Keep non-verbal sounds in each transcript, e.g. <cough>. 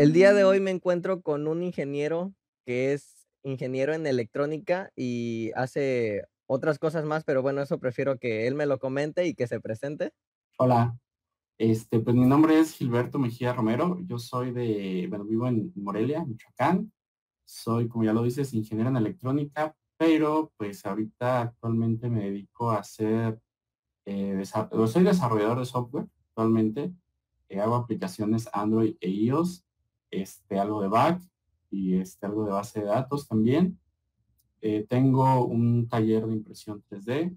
El día de hoy me encuentro con un ingeniero que es ingeniero en electrónica y hace otras cosas más, pero bueno, eso prefiero que él me lo comente y que se presente. Hola, este, pues mi nombre es Gilberto Mejía Romero, yo soy de, bueno, vivo en Morelia, Michoacán, soy, como ya lo dices, ingeniero en electrónica, pero pues ahorita actualmente me dedico a hacer, eh, soy desarrollador de software actualmente, eh, hago aplicaciones Android e iOS, este, algo de back y este, algo de base de datos también. Eh, tengo un taller de impresión 3D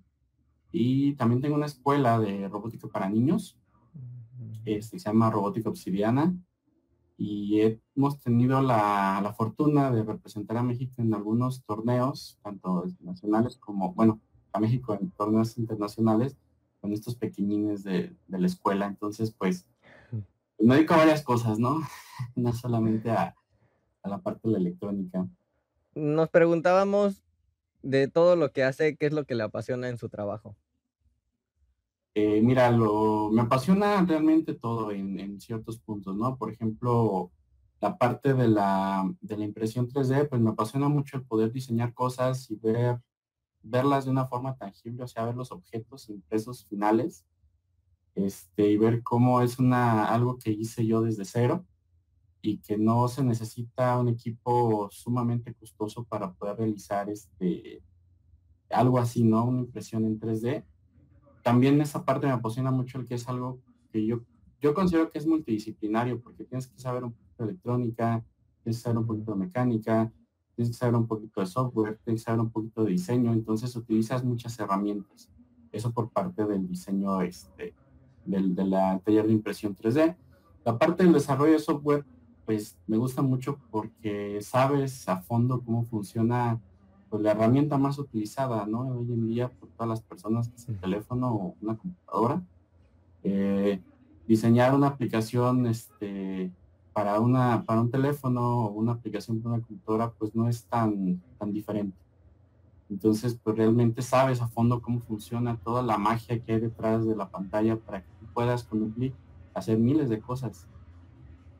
y también tengo una escuela de robótica para niños, este, se llama Robótica Obsidiana y hemos tenido la, la, fortuna de representar a México en algunos torneos, tanto nacionales como, bueno, a México en torneos internacionales, con estos pequeñines de, de la escuela. Entonces, pues, me dedico a varias cosas, ¿no? <laughs> no solamente a, a la parte de la electrónica. Nos preguntábamos de todo lo que hace, ¿qué es lo que le apasiona en su trabajo? Eh, mira, lo, me apasiona realmente todo en, en, ciertos puntos, ¿no? Por ejemplo, la parte de la, de la impresión 3D, pues me apasiona mucho el poder diseñar cosas y ver, verlas de una forma tangible, o sea, ver los objetos impresos finales, este, y ver cómo es una, algo que hice yo desde cero y que no se necesita un equipo sumamente costoso para poder realizar este, algo así, ¿no? Una impresión en 3D también esa parte me apasiona mucho el que es algo que yo, yo considero que es multidisciplinario, porque tienes que saber un poquito de electrónica, tienes que saber un poquito de mecánica, tienes que saber un poquito de software, tienes que saber un poquito de diseño, entonces utilizas muchas herramientas. Eso por parte del diseño este, del, de la taller de impresión 3D. La parte del desarrollo de software, pues me gusta mucho porque sabes a fondo cómo funciona pues, la herramienta más utilizada, ¿no? Hoy en día por todas las personas, que es el teléfono o una computadora. Eh, diseñar una aplicación este, para, una, para un teléfono o una aplicación para una computadora, pues no es tan, tan diferente. Entonces, pues realmente sabes a fondo cómo funciona toda la magia que hay detrás de la pantalla para que tú puedas con un clic hacer miles de cosas.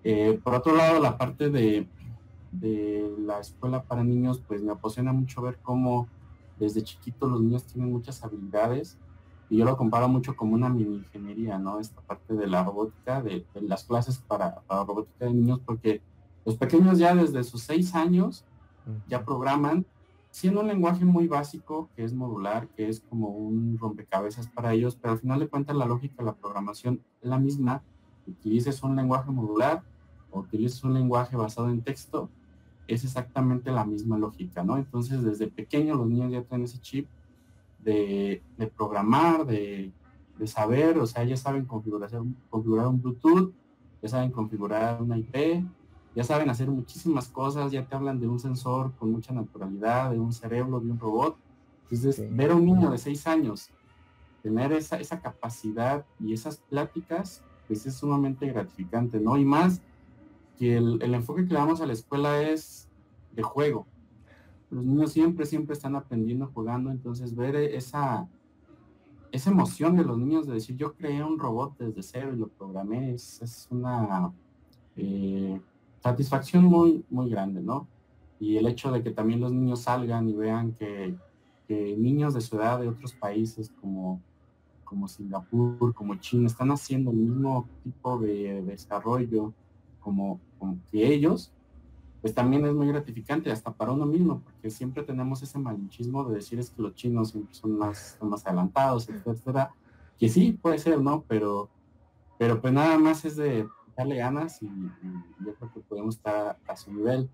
Eh, por otro lado, la parte de, de la escuela para niños, pues me apasiona mucho ver cómo desde chiquitos los niños tienen muchas habilidades y yo lo comparo mucho como una mini ingeniería, ¿no? Esta parte de la robótica, de, las clases para, para, robótica de niños, porque los pequeños ya desde sus seis años ya programan, siendo un lenguaje muy básico, que es modular, que es como un rompecabezas para ellos, pero al final de cuentas la lógica de la programación es la misma, utilices un lenguaje modular o utilices un lenguaje basado en texto, es exactamente la misma lógica, ¿no? Entonces, desde pequeño los niños ya tienen ese chip de, programar, de, saber, o sea, ya saben configurar, configurar un Bluetooth, ya saben configurar una IP, ya saben hacer muchísimas cosas, ya te hablan de un sensor con mucha naturalidad, de un cerebro, de un robot. Entonces, ver a un niño de seis años tener esa, esa capacidad y esas pláticas, pues es sumamente gratificante, ¿no? Y más que el, enfoque que le damos a la escuela es de juego. Los niños siempre, siempre están aprendiendo, jugando, entonces ver esa, esa emoción de los niños de decir, yo creé un robot desde cero y lo programé, es, una eh, satisfacción muy, muy grande, ¿no? Y el hecho de que también los niños salgan y vean que, niños de su edad de otros países como, como Singapur, como China, están haciendo el mismo tipo de desarrollo como, que ellos, pues también es muy gratificante hasta para uno mismo, porque siempre tenemos ese malinchismo de decir es que los chinos siempre son más, más adelantados, etcétera, que sí, puede ser, ¿no? Pero, pero pues nada más es de darle ganas y, yo creo que podemos estar a su nivel.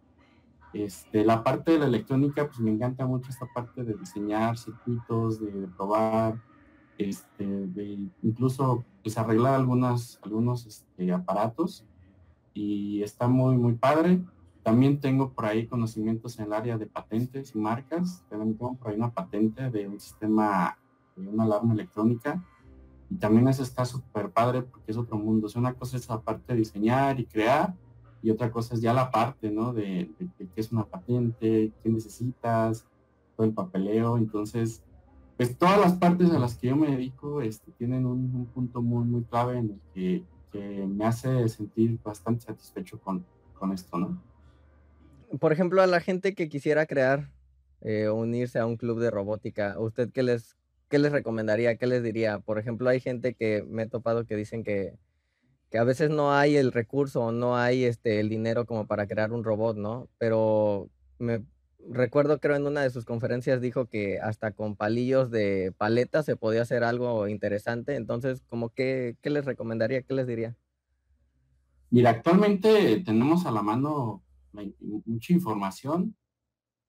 Este, la parte de la electrónica, pues me encanta mucho esta parte de diseñar circuitos, de, probar, este, de incluso pues arreglar algunas, algunos este, aparatos y está muy, muy padre. También tengo por ahí conocimientos en el área de patentes y marcas. También tengo por ahí una patente de un sistema, de una alarma electrónica. Y también eso está súper padre porque es otro mundo. O una cosa es la parte de diseñar y crear y otra cosa es ya la parte, ¿no? De, qué es una patente, qué necesitas, todo el papeleo. Entonces, pues todas las partes a las que yo me dedico este, tienen un, un punto muy, muy clave en el que que me hace sentir bastante satisfecho con, con esto, ¿no? Por ejemplo, a la gente que quisiera crear, eh, unirse a un club de robótica, ¿usted qué les, qué les recomendaría? ¿Qué les diría? Por ejemplo, hay gente que me he topado que dicen que, que a veces no hay el recurso o no hay este, el dinero como para crear un robot, ¿no? Pero me recuerdo, creo, en una de sus conferencias dijo que hasta con palillos de paleta se podía hacer algo interesante. Entonces, como que, ¿qué les recomendaría? ¿Qué les diría? Mira, actualmente tenemos a la mano mucha información,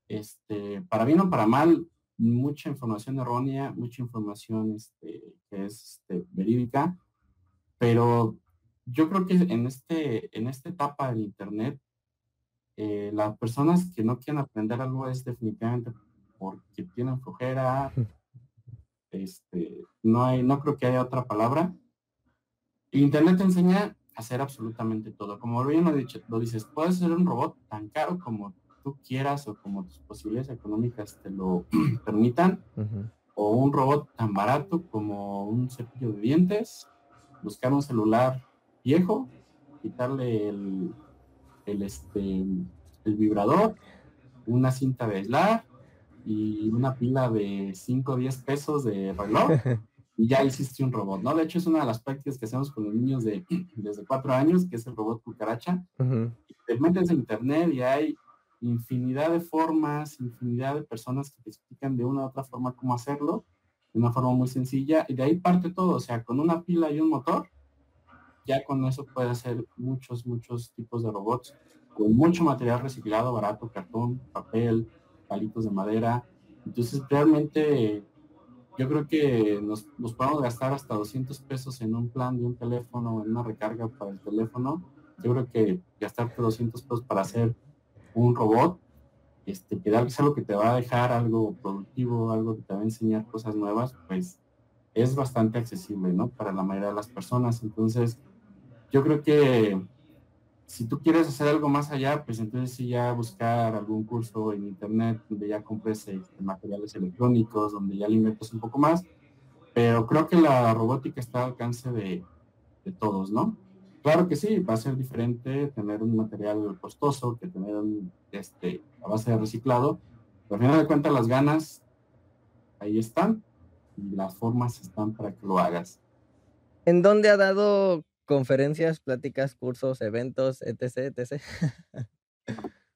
este, para bien o para mal, mucha información errónea, mucha información este, que es este, verídica, pero yo creo que en, este, en esta etapa del Internet, eh, las personas que no quieren aprender algo es definitivamente porque tienen flojera, este, no, hay, no creo que haya otra palabra. Internet te enseña hacer absolutamente todo. Como bien lo, dicho, lo dices, puedes ser un robot tan caro como tú quieras o como tus posibilidades económicas te lo <clears throat> permitan, o un robot tan barato como un cepillo de dientes, buscar un celular viejo, quitarle el, el, este, el vibrador, una cinta de aislar y una pila de 5 o 10 pesos de reloj <laughs> y ya hiciste un robot, ¿no? De hecho, es una de las prácticas que hacemos con los niños de <clears throat> desde cuatro años, que es el robot cucaracha. Te metes en internet y hay infinidad de formas, infinidad de personas que te explican de una u otra forma cómo hacerlo, de una forma muy sencilla, y de ahí parte todo, o sea, con una pila y un motor, ya con eso puede hacer muchos, muchos tipos de robots, con mucho material reciclado, barato, cartón, papel, palitos de madera. Entonces, realmente yo creo que nos, podemos gastar hasta 200 pesos en un plan de un teléfono, en una recarga para el teléfono. Yo creo que gastarte 200 pesos para hacer un robot, este, que es algo que te va a dejar algo productivo, algo que te va a enseñar cosas nuevas, pues es bastante accesible, ¿no? Para la mayoría de las personas. Entonces, yo creo que si tú quieres hacer algo más allá, pues entonces sí ya buscar algún curso en internet donde ya compres este, materiales electrónicos, donde ya le un poco más. Pero creo que la robótica está al alcance de, todos, ¿no? Claro que sí, va a ser diferente tener un material costoso que tener un, este, a base de reciclado. Pero al final de cuentas las ganas ahí están y las formas están para que lo hagas. ¿En dónde ha dado conferencias, pláticas, cursos, eventos, etc, etc. <laughs>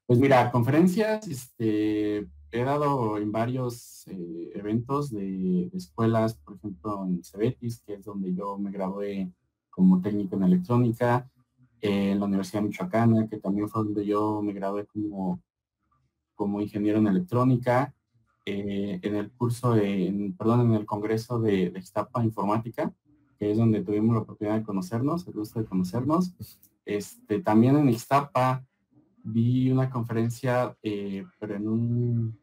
Pues mira, conferencias, este, he dado en varios eh, eventos de, escuelas, por ejemplo, en Cebetis, que es donde yo me gradué como técnico en electrónica, en la Universidad Michoacana, que también fue donde yo me gradué como, como ingeniero en electrónica, eh, en el curso, de, perdón, en el congreso de, de Informática, que es donde tuvimos la oportunidad de conocernos, el gusto de conocernos. Este, también en Ixtapa vi una conferencia, eh, pero en un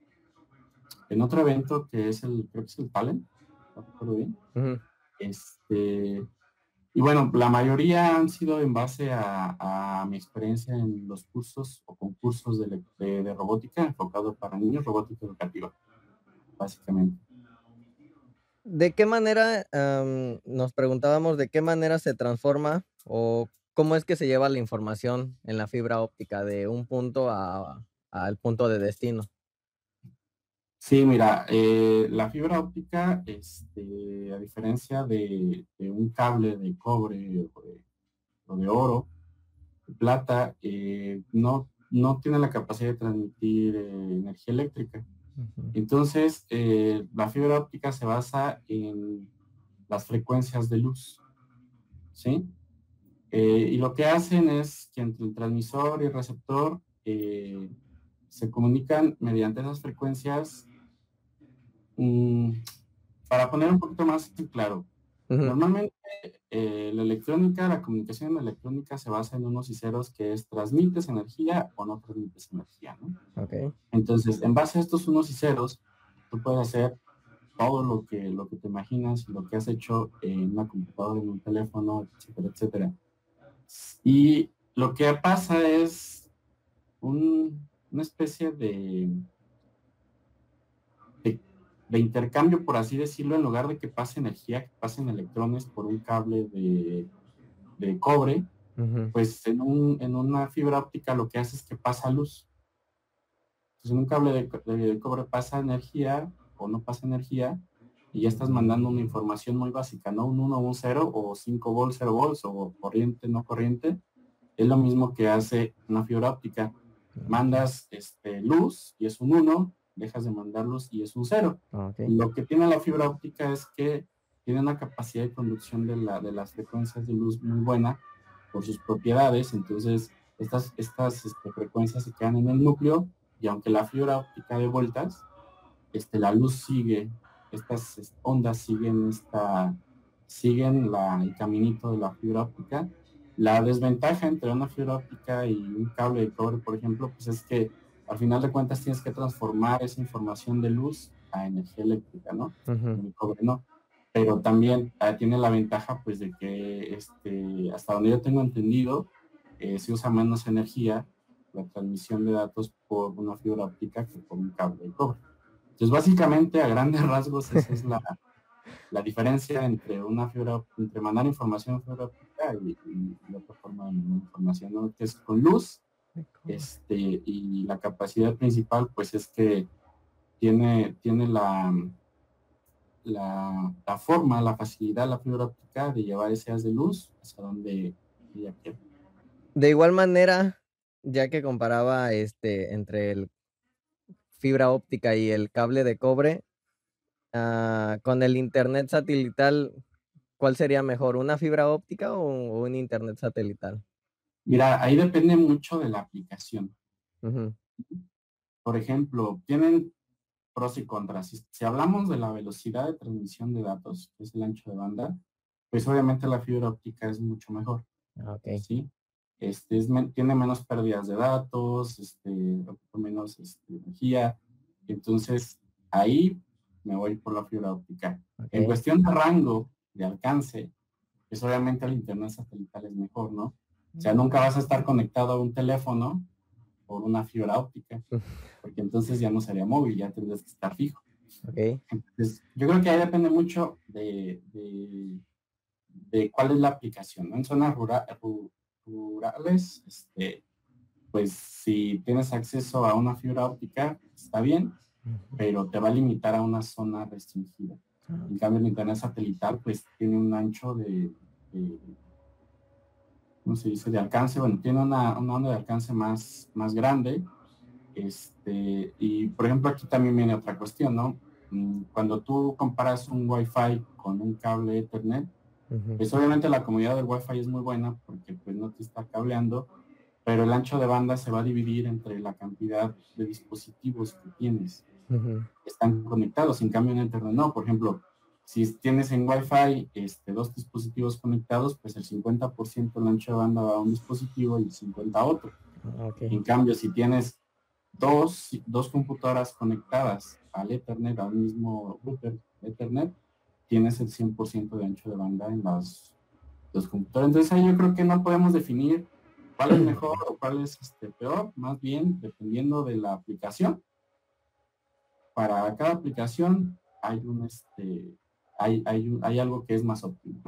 en otro evento que es el, creo que es el Talent, no recuerdo bien. Este, y bueno, la mayoría han sido en base a, mi experiencia en los cursos o concursos de, de robótica enfocado para niños, robótica educativa, básicamente. ¿De qué manera, nos preguntábamos de qué manera se transforma o cómo es que se lleva la información en la fibra óptica de un punto al punto de destino? Sí, mira, eh, la fibra óptica, este, a diferencia de, un cable de cobre o de, oro, de plata, eh, no, no tiene la capacidad de transmitir eh, energía eléctrica. Entonces, la fibra óptica se basa en las frecuencias de luz, ¿sí? Y lo que hacen es que entre el transmisor y el receptor se comunican mediante esas frecuencias. Mm, para poner un poquito más claro, normalmente eh, la electrónica, la comunicación electrónica se basa en unos y ceros que es transmites energía o no transmites energía, ¿no? Entonces, en base a estos unos y ceros, tú puedes hacer todo lo que, lo que te imaginas, lo que has hecho en una computadora, en un teléfono, etcétera, etcétera. Y lo que pasa es una especie de de intercambio, por así decirlo, en lugar de que pase energía, que pasen electrones por un cable de, cobre, pues en, un, en una fibra óptica lo que hace es que pasa luz. Entonces en un cable de, cobre pasa energía o no pasa energía y ya estás mandando una información muy básica, ¿no? Un 1 o un 0 o 5 volts, 0 volts o corriente, no corriente. Es lo mismo que hace una fibra óptica. Mandas este, luz y es un 1, dejas de mandar luz y es un 0. Lo que tiene la fibra óptica es que tiene una capacidad de conducción de, la, de las frecuencias de luz muy buena por sus propiedades, entonces estas, estas este, frecuencias se quedan en el núcleo y aunque la fibra óptica de vueltas, este, la luz sigue, estas ondas siguen esta, siguen la, el caminito de la fibra óptica. La desventaja entre una fibra óptica y un cable de cobre, por ejemplo, pues es que al final de cuentas tienes que transformar esa información de luz a energía eléctrica, ¿no? El cobre no pero también ah, tiene la ventaja pues de que este, hasta donde yo tengo entendido, eh, se usa menos energía la transmisión de datos por una fibra óptica que por un cable de cobre. Entonces básicamente a grandes <laughs> rasgos esa es la, la diferencia entre una fibra entre mandar información en fibra óptica y, otra forma de información, ¿no? que es con luz. Este, y la capacidad principal pues es que tiene, tiene la, la, forma, la facilidad, la fibra óptica de llevar ese haz de luz hacia donde ella quiere. De igual manera, ya que comparaba este entre el fibra óptica y el cable de cobre, ah, con el internet satelital, ¿cuál sería mejor? ¿Una fibra óptica o, un internet satelital? Mira, ahí depende mucho de la aplicación. Por ejemplo, tienen pros y contras. Si, hablamos de la velocidad de transmisión de datos, que es el ancho de banda, pues obviamente la fibra óptica es mucho mejor. Ah, ¿sí? Este, tiene menos pérdidas de datos, este, menos este, energía. Entonces, ahí me voy por la fibra óptica. En cuestión de rango, de alcance, pues obviamente el internet satelital es mejor, ¿no? O sea, nunca vas a estar conectado a un teléfono por una fibra óptica, porque entonces ya no sería móvil, ya tendrías que estar fijo. Entonces, yo creo que ahí depende mucho de, de, cuál es la aplicación. En zonas rurales, este, pues si tienes acceso a una fibra óptica, está bien, pero te va a limitar a una zona restringida. Ah. En cambio, el internet satelital, pues tiene un ancho de ¿cómo se dice? De alcance, bueno, tiene una, onda de alcance más, más grande. Este, y por ejemplo, aquí también viene otra cuestión, ¿no? Mm, cuando tú comparas un Wi-Fi con un cable Ethernet, pues obviamente la comodidad del Wi-Fi es muy buena porque pues no te está cableando, pero el ancho de banda se va a dividir entre la cantidad de dispositivos que tienes. Están conectados, en cambio en Ethernet no. Por ejemplo, si tienes en Wi-Fi este, dos dispositivos conectados, pues el 50% el ancho de banda va a un dispositivo y el 50% a otro. Ah, en cambio, si tienes dos, dos computadoras conectadas al Ethernet, al mismo router Ethernet, tienes el 100% de ancho de banda en las dos computadoras. Entonces ahí yo creo que no podemos definir cuál es mejor o cuál es este, peor, más bien dependiendo de la aplicación. Para cada aplicación hay un, este, hay, hay, algo que es más óptimo.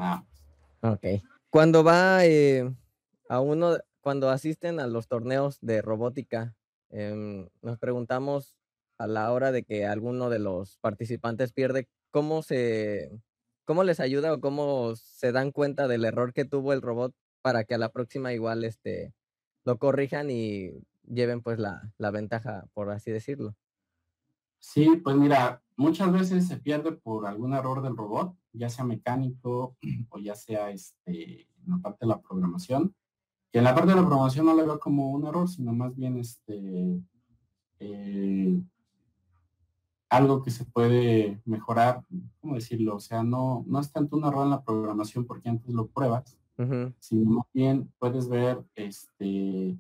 Ok. Cuando va eh, a uno, cuando asisten a los torneos de robótica, em, nos preguntamos a la hora de que alguno de los participantes pierde, ¿cómo se, cómo les ayuda o cómo se dan cuenta del error que tuvo el robot para que a la próxima igual este, lo corrijan y lleven pues la, la ventaja, por así decirlo? Sí, pues mira, muchas veces se pierde por algún error del robot, ya sea mecánico <clears throat> o ya sea este, en la parte de la programación. Que en la parte de la programación no le veo como un error, sino más bien este eh, algo que se puede mejorar, ¿cómo decirlo? O sea, no, no es tanto un error en la programación porque antes lo pruebas, sino más bien puedes ver este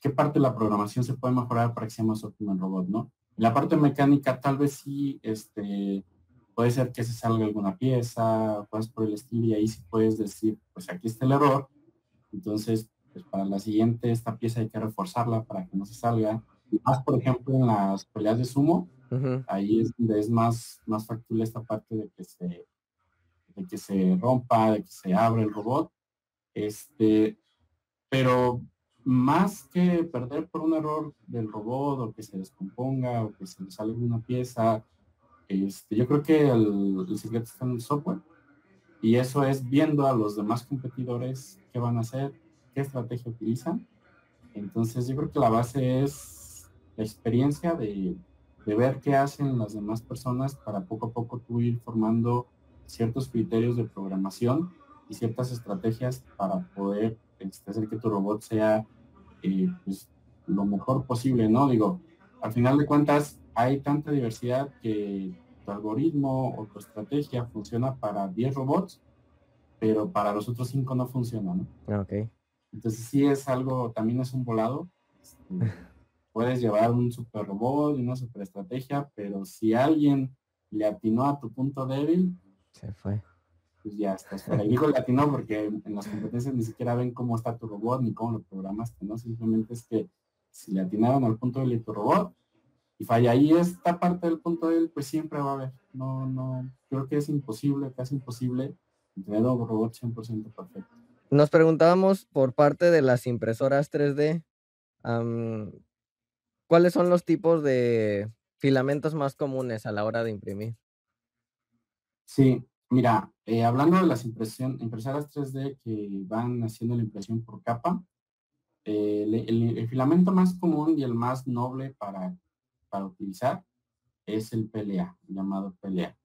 qué parte de la programación se puede mejorar para que sea más óptimo el robot, ¿no? La parte mecánica tal vez sí, este, puede ser que se salga alguna pieza, pues por el estilo, y ahí sí puedes decir, pues aquí está el error. Entonces, pues para la siguiente, esta pieza hay que reforzarla para que no se salga. Más, por ejemplo, en las peleas de sumo, ahí es donde es más, más factible esta parte de que se, de que se rompa, de que se abra el robot. Este, pero más que perder por un error del robot o que se descomponga o que se le salga una pieza, este, yo creo que el, el secreto está en el software y eso es viendo a los demás competidores qué van a hacer, qué estrategia utilizan. Entonces yo creo que la base es la experiencia de, de ver qué hacen las demás personas para poco a poco tú ir formando ciertos criterios de programación y ciertas estrategias para poder hacer que tu robot sea eh, pues, lo mejor posible, ¿no? Digo, al final de cuentas hay tanta diversidad que tu algoritmo o tu estrategia funciona para 10 robots, pero para los otros 5 no funciona, ¿no? Ah, ok. Entonces sí es algo, también es un volado. Este, <laughs> puedes llevar un super robot y una super estrategia, pero si alguien le atinó a tu punto débil, se fue pues ya estás fuera. Y digo latino porque en las competencias ni siquiera ven cómo está tu robot ni cómo lo programaste, ¿no? Simplemente es que si le atinaron al punto de tu robot y falla ahí esta parte del punto él, pues siempre va a haber. No, no, creo que es imposible, casi imposible tener un robot 100% perfecto. Nos preguntábamos por parte de las impresoras 3D, ¿cuáles son los tipos de filamentos más comunes a la hora de imprimir? Sí, Mira, eh, hablando de las impresoras 3D que van haciendo la impresión por capa, eh, el, filamento más común y el más noble para, para utilizar es el PLA, llamado PLA.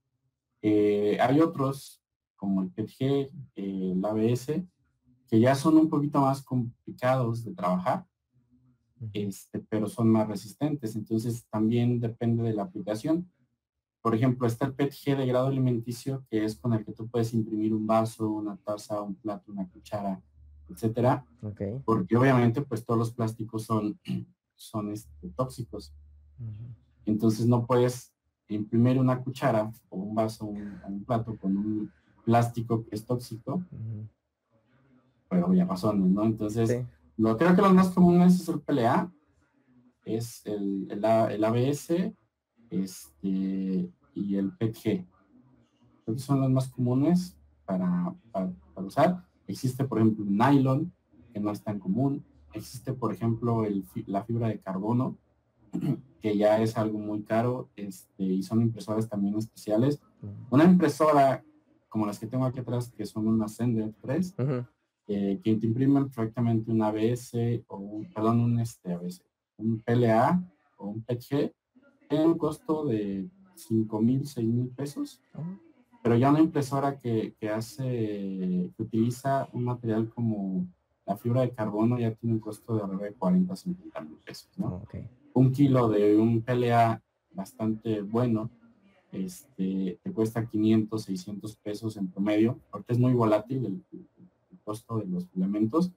Eh, hay otros, como el PETG, el ABS, que ya son un poquito más complicados de trabajar, este, pero son más resistentes. Entonces también depende de la aplicación. Por ejemplo, está el PETG de grado alimenticio, que es con el que tú puedes imprimir un vaso, una taza, un plato, una cuchara, etcétera. Porque obviamente, pues todos los plásticos son, <clears throat> son este, tóxicos. Entonces no puedes imprimir una cuchara o un vaso o un, plato con un plástico que es tóxico. Pero ya pasó, ¿no? Entonces, lo creo que los más comunes es el PLA, es el, el, el ABS, este, y el PETG. Creo que son los más comunes para, para, usar. Existe, por ejemplo, nylon, que no es tan común. Existe, por ejemplo, el, la fibra de carbono, <clears throat> que ya es algo muy caro, este, y son impresoras también especiales. Una impresora como las que tengo aquí atrás, que son unas Sender 3, eh, que te imprimen perfectamente un ABS o un, perdón, un este ABS, un PLA o un PETG, tiene un costo de 5 mil, 6 mil pesos. Pero ya una impresora que, hace, que utiliza un material como la fibra de carbono ya tiene un costo de alrededor de 40, 50 mil pesos. Un kilo de un PLA bastante bueno, este, te cuesta 500, 600 pesos en promedio, porque es muy volátil el, costo de los filamentos,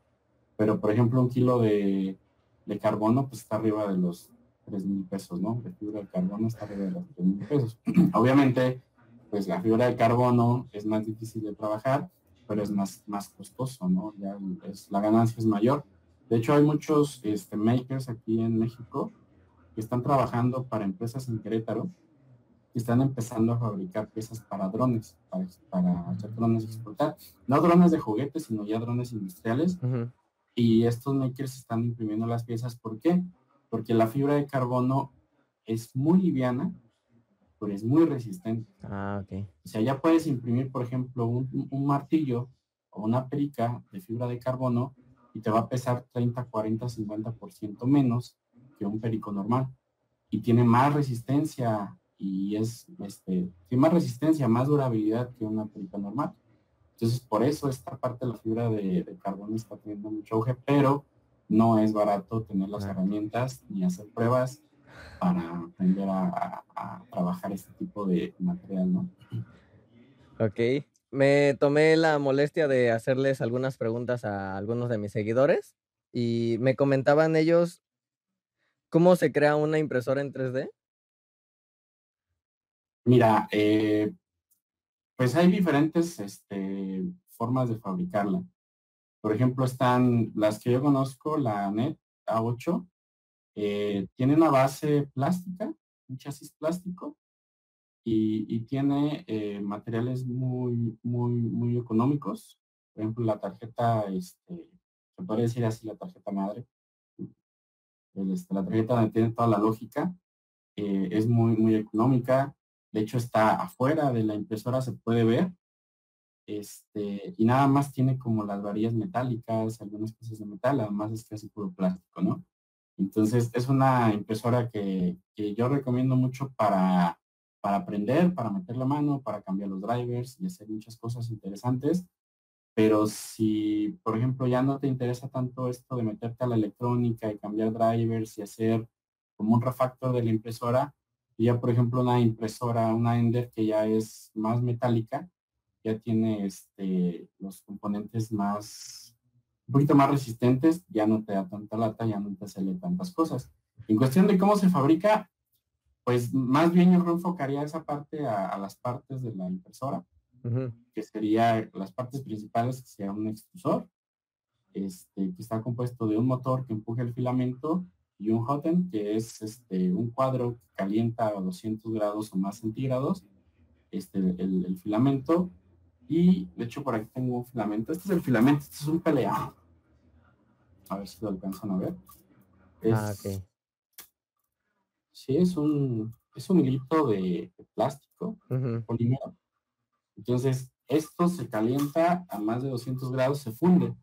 pero por ejemplo un kilo de, de carbono pues está arriba de los 3 mil pesos, ¿no? La fibra de carbono está de los 3 mil pesos. <clears throat> Obviamente, pues la fibra de carbono es más difícil de trabajar, pero es más, más costoso, ¿no? Ya es, la ganancia es mayor. De hecho, hay muchos este, makers aquí en México que están trabajando para empresas en Querétaro y están empezando a fabricar piezas para drones, para, para hacer drones exportar. No drones de juguetes, sino ya drones industriales. Y estos makers están imprimiendo las piezas. ¿Por qué? Porque la fibra de carbono es muy liviana, pero es muy resistente. Ah, ok. O sea, ya puedes imprimir, por ejemplo, un, martillo o una perica de fibra de carbono y te va a pesar 30, 40, 50% menos que un perico normal. Y tiene más resistencia y es, este, tiene más resistencia, más durabilidad que una perica normal. Entonces, por eso esta parte de la fibra de, de carbono está teniendo mucho auge, pero no es barato tener las herramientas ni hacer pruebas para aprender a, trabajar este tipo de material, ¿no? Ok. Me tomé la molestia de hacerles algunas preguntas a algunos de mis seguidores y me comentaban ellos cómo se crea una impresora en 3D. Mira, eh, pues hay diferentes este, formas de fabricarla. Por ejemplo, están las que yo conozco, la NET A8, eh, tiene una base plástica, un chasis plástico, y, tiene eh, materiales muy, muy, muy económicos. Por ejemplo, la tarjeta este, se puede decir así la tarjeta madre. Este, la tarjeta donde tiene toda la lógica. Eh, es muy, muy económica. De hecho, está afuera de la impresora, se puede ver. Este, y nada más tiene como las varillas metálicas, algunas cosas de metal, además es casi puro plástico, ¿no? Entonces, es una impresora que, que yo recomiendo mucho para, para aprender, para meter la mano, para cambiar los drivers y hacer muchas cosas interesantes. Pero si, por ejemplo, ya no te interesa tanto esto de meterte a la electrónica y cambiar drivers y hacer como un refactor de la impresora, y ya por ejemplo una impresora, una Ender que ya es más metálica, ya tiene este, los componentes más, un poquito más resistentes, ya no te da tanta lata, ya no te sale tantas cosas. En cuestión de cómo se fabrica, pues más bien yo enfocaría esa parte a, las partes de la impresora, que sería las partes principales, que sea un extrusor, este, que está compuesto de un motor que empuje el filamento y un hoten, que es este, un cuadro que calienta a 200 grados o más centígrados este, el, filamento. Y de hecho por aquí tengo un filamento. Este es el filamento, este es un PLA. A ver si lo alcanzan a ver. ah, ok. Sí, es un, es un hilito de, plástico, polímero. Entonces, esto se calienta a más de 200 grados, se funde.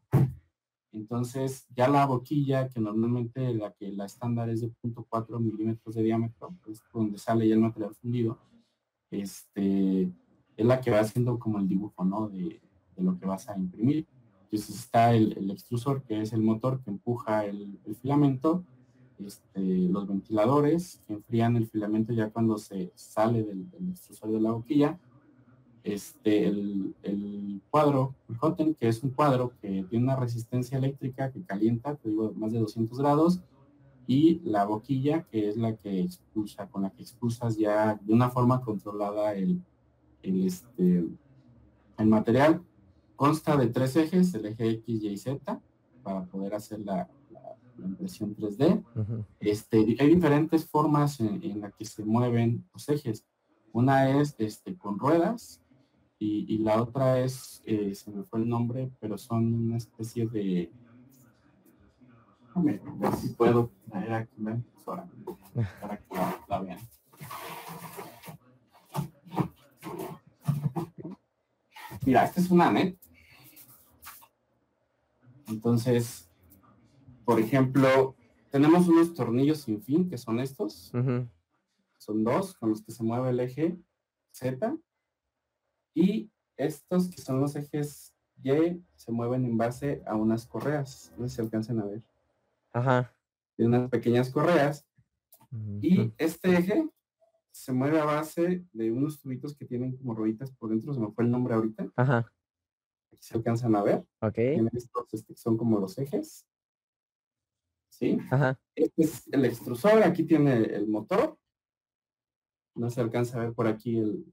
Entonces, ya la boquilla, que normalmente la que la estándar es de 0.4 milímetros de diámetro, es donde sale ya el material fundido, este, es la que va haciendo como el dibujo, ¿no? De, lo que vas a imprimir. Entonces está el, extrusor, que es el motor que empuja el filamento, este, los ventiladores que enfrían el filamento ya cuando se sale del, extrusor de la boquilla, este, el, cuadro, el Hotten, que es un cuadro que tiene una resistencia eléctrica que calienta, te digo, más de 200 grados, y la boquilla, que es la que expulsa, con la que expulsas ya de una forma controlada el, el, este, el material. Consta de tres ejes, el eje X, Y y Z, para poder hacer la, la impresión 3D. este, hay diferentes formas en, en las que se mueven los ejes. Una es este, con ruedas y, la otra es, eh, se me fue el nombre, pero son una especie de... A ver si puedo traer aquí la impresora para que la, vean. Mira, esta es una net. Entonces, por ejemplo, tenemos unos tornillos sin fin, que son estos. Son dos con los que se mueve el eje Z. Y estos que son los ejes Y se mueven en base a unas correas. No sé si alcancen a ver. Ajá. De unas pequeñas correas. Y este eje se mueve a base de unos tubitos que tienen como rueditas por dentro. Se me fue el nombre ahorita. Ajá. Aquí se alcanzan a ver. Ok. Estos este, son como los ejes. ¿sí? Este es el extrusor, aquí tiene el motor. No se alcanza a ver por aquí el,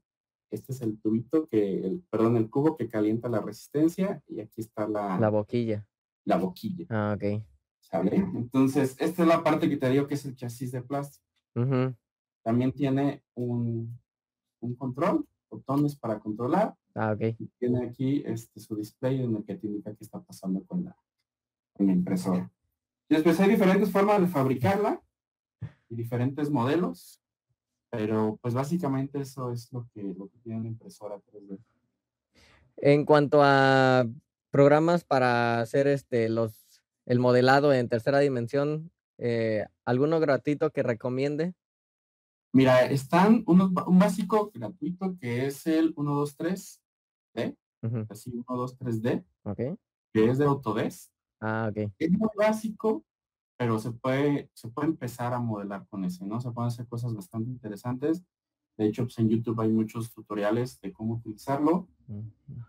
este es el tubito que, el, perdón, el cubo que calienta la resistencia y aquí está la... La boquilla. La boquilla. Ah, ok. ¿Sale? Entonces, esta es la parte que te digo que es el chasis de plástico. También tiene un, un control, botones para controlar. Ah, ok. tiene aquí este, su display en el que te indica qué está pasando con la, con la impresora. Después hay diferentes formas de fabricarla y diferentes modelos, pero pues básicamente eso es lo que, lo que tiene una impresora 3D. En cuanto a programas para hacer este los el modelado en tercera dimensión, eh, ¿alguno gratuito que recomiende? Mira, están unos, un básico gratuito que es el 123D, así 123D, okay. que es de Autodesk. Ah, ok. Es muy básico, pero se puede, se puede empezar a modelar con ese, ¿no? Se pueden hacer cosas bastante interesantes. De hecho, pues en YouTube hay muchos tutoriales de cómo utilizarlo.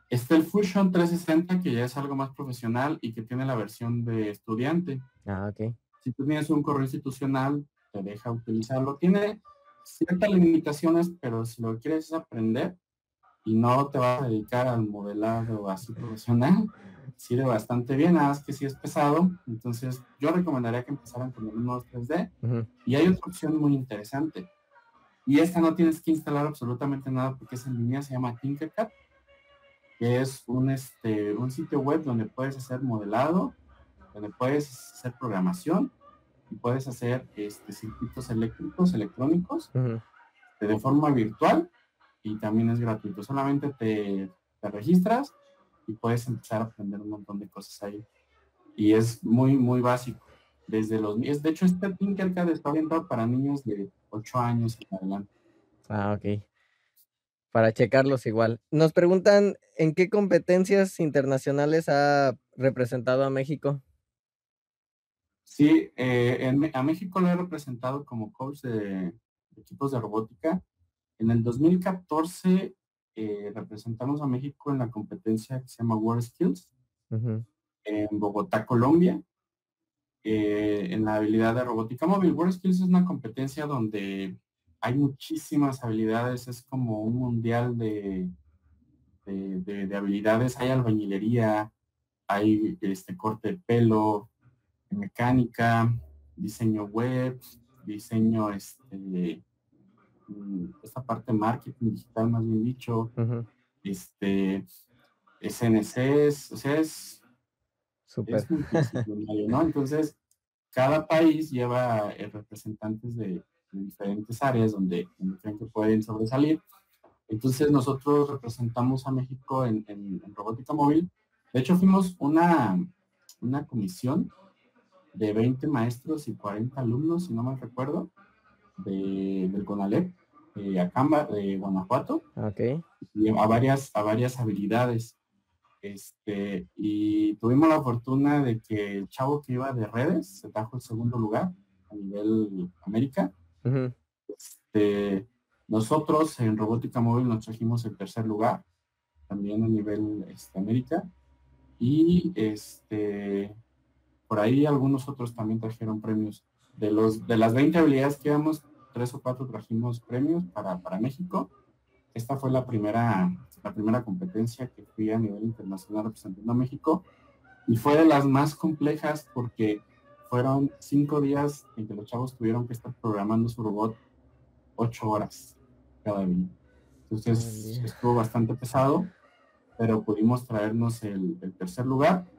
Está el Fusion 360, que ya es algo más profesional y que tiene la versión de estudiante. Ah, ok. Si tú tienes un correo institucional, te deja utilizarlo. Tiene ciertas limitaciones, pero si lo quieres aprender y no te vas a dedicar al modelado así profesional, sirve bastante bien, nada más que si es pesado. Entonces, yo recomendaría que empezaran con el 1, 3D. Y hay otra opción muy interesante. Y esta no tienes que instalar absolutamente nada porque es en línea, se llama Tinkercad, que es un, este, un sitio web donde puedes hacer modelado donde puedes hacer programación y puedes hacer este, circuitos eléctricos, electrónicos, de forma virtual y también es gratuito. Solamente te, te registras y puedes empezar a aprender un montón de cosas ahí. Y es muy, muy básico. Desde los de hecho, este Tinkercad está orientado para niños de 8 años en adelante. Ah, ok. Para checarlos igual. Nos preguntan en qué competencias internacionales ha representado a México. Sí, eh, a México lo he representado como coach de, equipos de robótica. En el 2014 eh, representamos a México en la competencia que se llama World Skills en Bogotá, Colombia, eh, en la habilidad de robótica móvil. World Skills es una competencia donde hay muchísimas habilidades, es como un mundial de, de, habilidades. Hay albañilería, hay este corte de pelo, mecánica, diseño web, diseño este mm, esta parte de marketing digital más bien dicho, este SNCs, o sea es, Super. ¿no? Entonces, cada país lleva eh, representantes de, diferentes áreas donde, creen que pueden sobresalir. Entonces nosotros representamos a México en, robótica móvil. De hecho, fuimos una, una comisión de 20 maestros y 40 alumnos, si no me recuerdo, de, del CONALEP, de Acamba, de Guanajuato, okay. a varias, a varias habilidades. Este, y tuvimos la fortuna de que el chavo que iba de redes se trajo el segundo lugar a nivel América. este, nosotros en robótica móvil nos trajimos el tercer lugar, también a nivel este, América. Y este, por ahí algunos otros también trajeron premios. De, los, de las 20 habilidades que íbamos, tres o cuatro trajimos premios para, para México. Esta fue la primera, la primera competencia que fui a nivel internacional representando a México y fue de las más complejas porque fueron cinco días en que los chavos tuvieron que estar programando su robot ocho horas cada día. Entonces estuvo bastante pesado, pero pudimos traernos el, el tercer lugar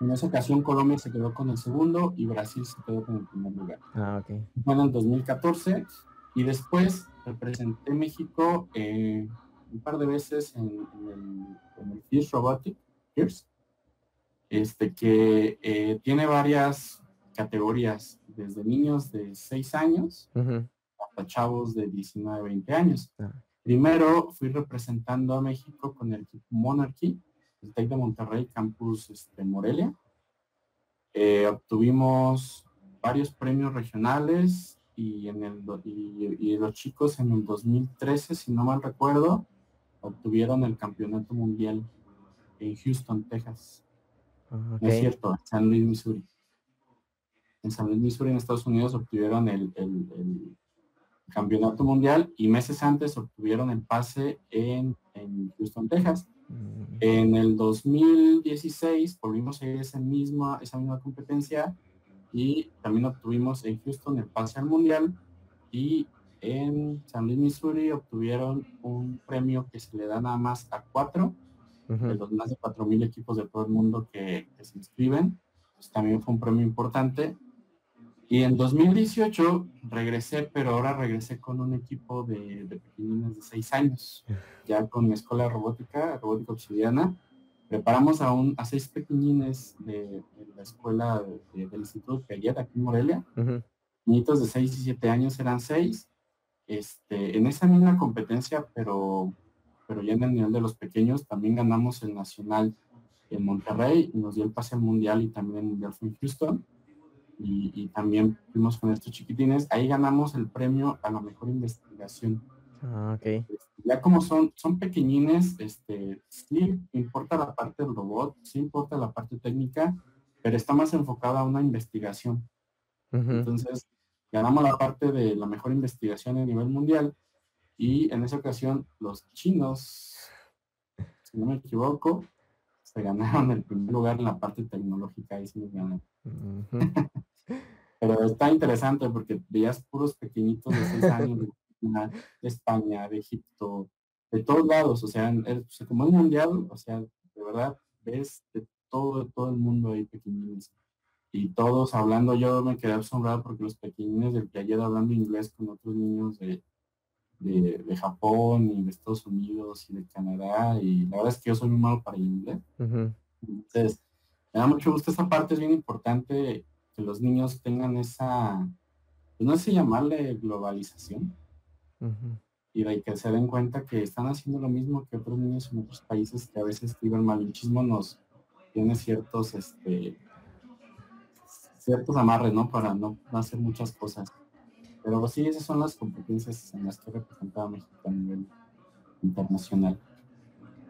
en esa ocasión Colombia se quedó con el segundo y Brasil se quedó con el primer lugar. Ah, ok. Fue en el 2014 y después representé México eh, un par de veces en, el, FIRST Robotic, este, que eh, tiene varias categorías, desde niños de 6 años hasta chavos de 19, 20 años. Ah. Primero fui representando a México con el equipo Monarchy, el TEC de Monterrey, Campus este, Morelia. Eh, obtuvimos varios premios regionales y, en el, y, los chicos en el 2013, si no mal recuerdo, obtuvieron el campeonato mundial en Houston, Texas. Ah, es cierto, en San Luis, Missouri. En San Luis, Missouri, en Estados Unidos, obtuvieron el, el, campeonato mundial y meses antes obtuvieron el pase en, en Houston, Texas. En el 2016 volvimos a esa misma, esa misma competencia y también obtuvimos en Houston el pase al mundial y en San Luis, Missouri obtuvieron un premio que se le da nada más a cuatro de los más de cuatro mil equipos de todo el mundo que, se inscriben. Pues también fue un premio importante. Y en 2018 regresé, pero ahora regresé con un equipo de, de pequeñines de seis años, ya con mi escuela de robótica, robótica obsidiana. Preparamos a, un, a seis pequeñines de, la escuela del Instituto Piaget aquí en Morelia. Niñitos de seis y siete años eran seis. Este, en esa misma competencia, pero, pero ya en el nivel de los pequeños, también ganamos el nacional en Monterrey y nos dio el pase al mundial y también el mundial fue en Houston y, también fuimos con estos chiquitines. Ahí ganamos el premio a la mejor investigación. Ah, okay. Ya como son, son pequeñines, este, sí importa la parte del robot, sí importa la parte técnica, pero está más enfocada a una investigación. Entonces, ganamos la parte de la mejor investigación a nivel mundial y en esa ocasión los chinos, si no me equivoco, se ganaron el primer lugar en la parte tecnológica y sí <laughs> Pero está interesante porque veías puros pequeñitos de seis años de, España, de Egipto, de todos lados, o sea, como es mundial, o sea, de verdad ves de todo, todo el mundo ahí pequeñitos. y todos hablando, yo me quedé asombrado porque los pequeñines del ayer hablando inglés con otros niños de, de, Japón y de Estados Unidos y de Canadá y la verdad es que yo soy muy malo para el inglés. Entonces, me da mucho gusto esta parte, es bien importante que los niños tengan esa, pues no sé llamarle globalización, y de que se den cuenta que están haciendo lo mismo que otros niños en otros países que a veces el malinchismo nos tiene ciertos este ciertos amarres, ¿no? Para no, hacer muchas cosas. Pero sí, esas son las competencias en las que representaba México a nivel internacional.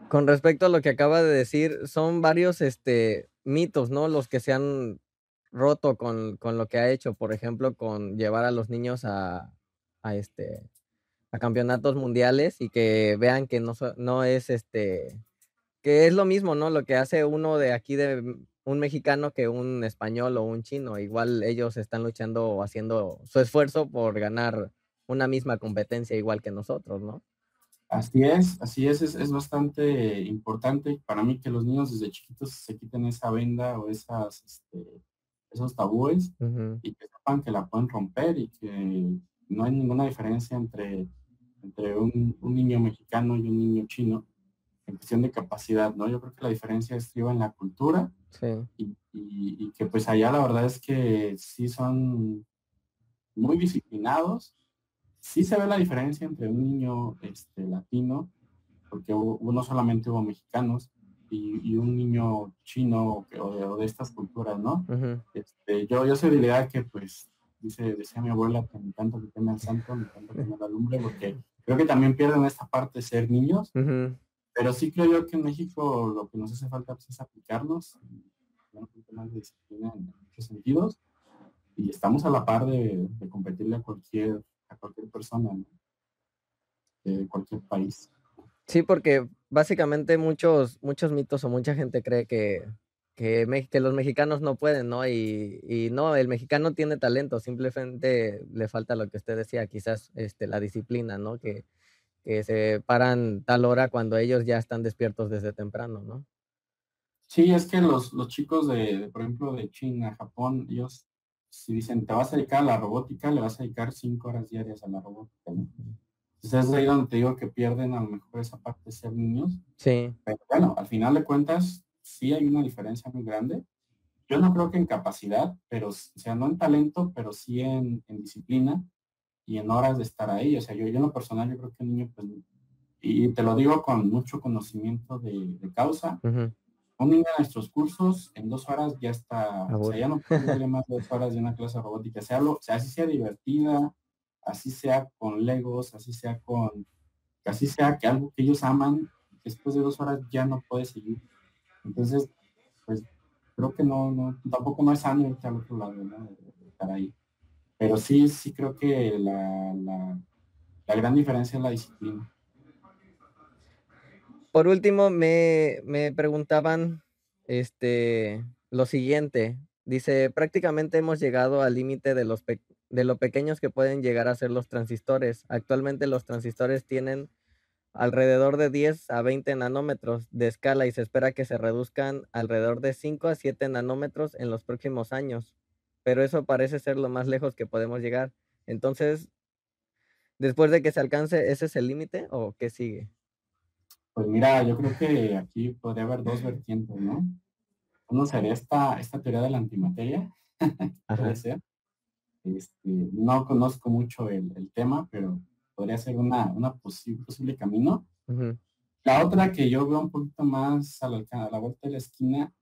Con respecto a lo que acaba de decir, son varios este, mitos, ¿no? Los que se han roto con, con lo que ha hecho, por ejemplo, con llevar a los niños a, a este, a campeonatos mundiales y que vean que no, no es este, que es lo mismo, ¿no? Lo que hace uno de aquí de un mexicano que un español o un chino. Igual ellos están luchando o haciendo su esfuerzo por ganar una misma competencia igual que nosotros, ¿no? Así es, así es, es, bastante importante para mí que los niños desde chiquitos se quiten esa venda o esas, este, esos tabúes y que sepan que la pueden romper y que no hay ninguna diferencia entre entre un, niño mexicano y un niño chino en cuestión de capacidad, ¿no? Yo creo que la diferencia estriba en la cultura y, que pues allá la verdad es que sí son muy disciplinados. Sí se ve la diferencia entre un niño este, latino, porque uno solamente hubo mexicanos, y, un niño chino o de, estas culturas, ¿no? este, yo, yo soy de la idea que pues dice, decía mi abuela que me encanta que tenga el santo, me encanta que la lumbre, porque creo que también pierden esta parte de ser niños, pero sí creo yo que en México lo que nos hace falta pues, es aplicarnos, un más de disciplina en muchos sentidos, y estamos a la par de, competirle a cualquier, a cualquier persona de cualquier país. Sí, porque básicamente muchos, muchos mitos o mucha gente cree que que, que los mexicanos no pueden, ¿no? Y, y, no, el mexicano tiene talento, simplemente le falta lo que usted decía, quizás este, la disciplina, ¿no? Que, que se paran tal hora cuando ellos ya están despiertos desde temprano, ¿no? Sí, es que los, los chicos de, por ejemplo, de China, Japón, ellos si dicen, te vas a dedicar a la robótica, le vas a dedicar cinco horas diarias a la robótica, ¿no? Entonces es ahí donde te digo que pierden a lo mejor esa parte de ser niños. Sí. Pero bueno, al final de cuentas, sí hay una diferencia muy grande. Yo no creo que en capacidad, pero, o sea, no en talento, pero sí en, disciplina y en horas de estar ahí. O sea, yo, yo en lo personal, yo creo que el niño, pues, y te lo digo con mucho conocimiento de, causa, un niño en nuestros cursos en dos horas ya está, o sea, ya no puede <laughs> más de dos horas de una clase robótica, sea, lo, sea, así sea divertida, así sea con legos, así sea con, así sea que algo que ellos aman, después de dos horas ya no puede seguir. Entonces, pues creo que no, no tampoco no es sano irte al otro lado, ¿no? estar ahí. Pero sí, sí creo que la, la, la gran diferencia es la disciplina. Por último, me, me preguntaban este, lo siguiente. Dice, prácticamente hemos llegado al límite de, los de lo pequeños que pueden llegar a ser los transistores. Actualmente los transistores tienen alrededor de 10 a 20 nanómetros de escala y se espera que se reduzcan alrededor de 5 a 7 nanómetros en los próximos años. Pero eso parece ser lo más lejos que podemos llegar. Entonces, después de que se alcance, ¿ese es el límite o qué sigue? Pues mira, yo creo que aquí podría haber dos vertientes, ¿no? Uno sería esta, esta teoría de la antimateria, <laughs> puede ser. Este, no conozco mucho el, el tema, pero podría ser una, una posible, posible camino. La otra que yo veo un poquito más a la, a la vuelta de la esquina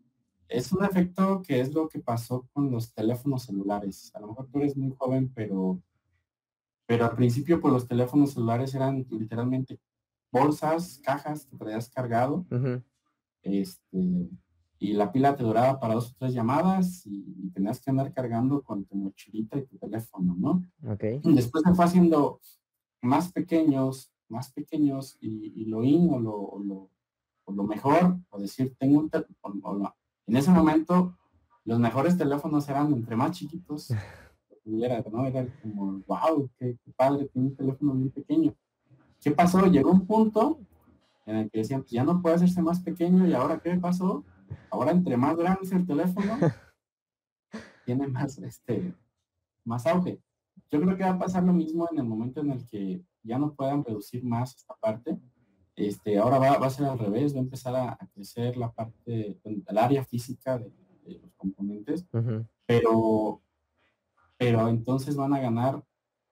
es un efecto que es lo que pasó con los teléfonos celulares. A lo mejor tú eres muy joven, pero, pero al principio pues los teléfonos celulares eran literalmente bolsas, cajas que traías cargado. este, y la pila te duraba para dos o tres llamadas y, tenías que andar cargando con tu mochilita y tu teléfono, ¿no? Okay. Después se fue haciendo más pequeños, más pequeños y, lo in o lo, lo, mejor, o decir, tengo un teléfono, en ese momento los mejores teléfonos eran entre más chiquitos, <laughs> era, ¿no? era como, wow, qué, padre, tiene un teléfono bien pequeño. ¿Qué pasó? Llegó un punto en el que decían, pues ya no puede hacerse más pequeño y ahora qué pasó? Ahora entre más grande es el teléfono, <laughs> tiene más, este, más auge. Yo creo que va a pasar lo mismo en el momento en el que ya no puedan reducir más esta parte. Este, ahora va, va a ser al revés, va a empezar a, crecer la parte, el área física de, los componentes, pero, pero entonces van a ganar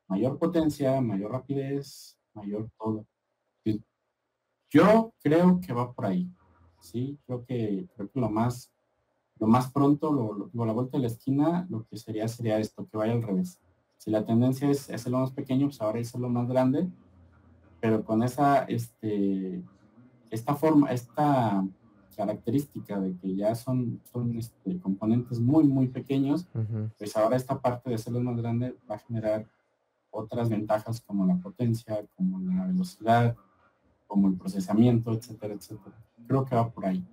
mayor potencia, mayor rapidez, mayor todo. Yo creo que va por ahí. Sí, creo que, creo que lo más, lo más pronto, lo, lo, la vuelta de la esquina, lo que sería sería esto, que vaya al revés. Si la tendencia es hacerlo más pequeño, pues ahora hacerlo más grande, pero con esa, este, esta forma, esta característica de que ya son, son este, componentes muy, muy pequeños, pues ahora esta parte de hacerlo más grande va a generar otras ventajas como la potencia, como la velocidad, como el procesamiento, etcétera, etcétera. Creo que va por ahí.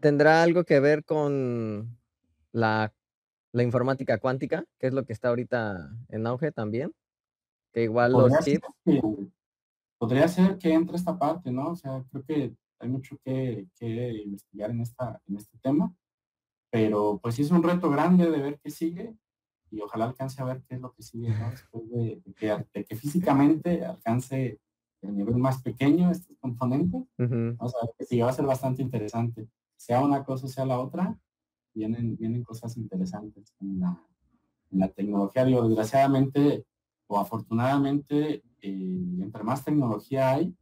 ¿Tendrá algo que ver con la la informática cuántica, que es lo que está ahorita en auge también, que igual los chips. podría ser que entre esta parte, ¿no? O sea, creo que hay mucho que, investigar en, esta, en este tema, pero pues sí es un reto grande de ver qué sigue y ojalá alcance a ver qué es lo que sigue, ¿no? Después de, que, físicamente alcance el nivel más pequeño estos componentes, vamos a ver que sí va a ser bastante interesante. Sea una cosa, sea la otra, vienen, vienen cosas interesantes en la, en la tecnología. Digo, desgraciadamente o afortunadamente, eh, entre más tecnología hay,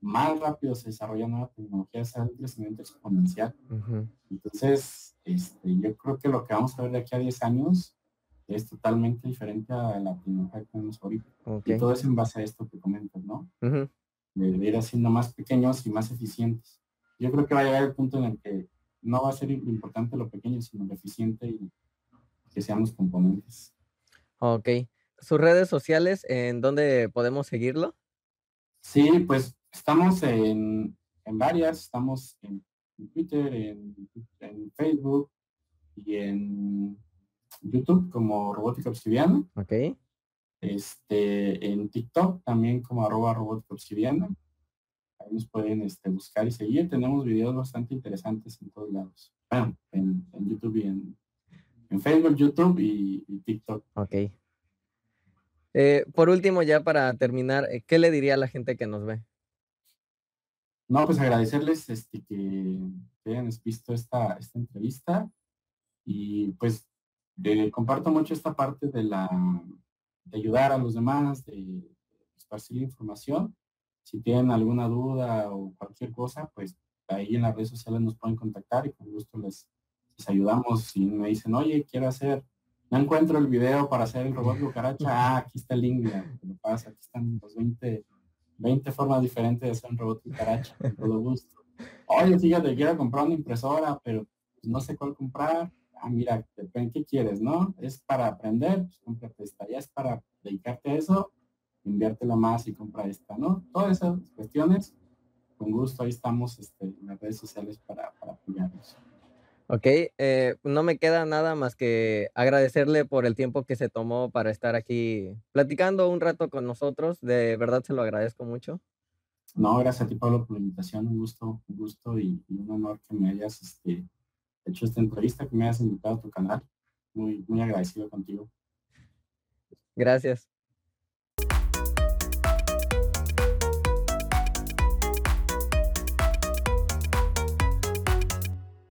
más rápido se desarrolla nueva tecnología, es un crecimiento exponencial. Entonces, este, yo creo que lo que vamos a ver de aquí a 10 años es totalmente diferente a la tecnología que tenemos ahorita. Y todo es en base a esto que comentas, ¿no? de, de, ir haciendo más pequeños y más eficientes. Yo creo que va a llegar el punto en el que no va a ser importante lo pequeño, sino lo eficiente y que sean los componentes. Ok. ¿Sus redes sociales, en dónde podemos seguirlo? Sí, pues estamos en, varias, estamos en, Twitter, en, Facebook y en YouTube como Robótica Obsidiana. Ok. Este, en TikTok también como arroba robótica obsidiana nos pueden este, buscar y seguir. Tenemos videos bastante interesantes en todos lados. Bueno, en, YouTube y en, Facebook, YouTube y, TikTok. Ok. Eh, por último, ya para terminar, eh, ¿qué le diría a la gente que nos ve? No, pues agradecerles este, que, hayan visto esta, esta entrevista y pues comparto mucho esta parte de la de ayudar a los demás, de esparcir información si tienen alguna duda o cualquier cosa, pues ahí en las redes sociales nos pueden contactar y con gusto les, ayudamos. Si me dicen, oye, quiero hacer, no encuentro el video para hacer el robot cucaracha, ah, aquí está el link, lo pasa, aquí están los 20, 20 formas diferentes de hacer un robot cucaracha, con todo gusto. Oye, fíjate, quiero comprar una impresora, pero pues, no sé cuál comprar. Ah, mira, qué quieres, ¿no? Es para aprender, pues cómprate esta. Ya es para dedicarte a eso, inviértela más y compra esta, ¿no? Todas esas cuestiones, con gusto, ahí estamos este, en las redes sociales para, para apoyarnos. Ok, eh, no me queda nada más que agradecerle por el tiempo que se tomó para estar aquí platicando un rato con nosotros. De verdad se lo agradezco mucho. No, gracias a ti, Pablo, por la invitación. Un gusto, un gusto y, un honor que me hayas este, hecho esta entrevista, que me hayas invitado a tu canal. Muy, muy agradecido contigo. Gracias.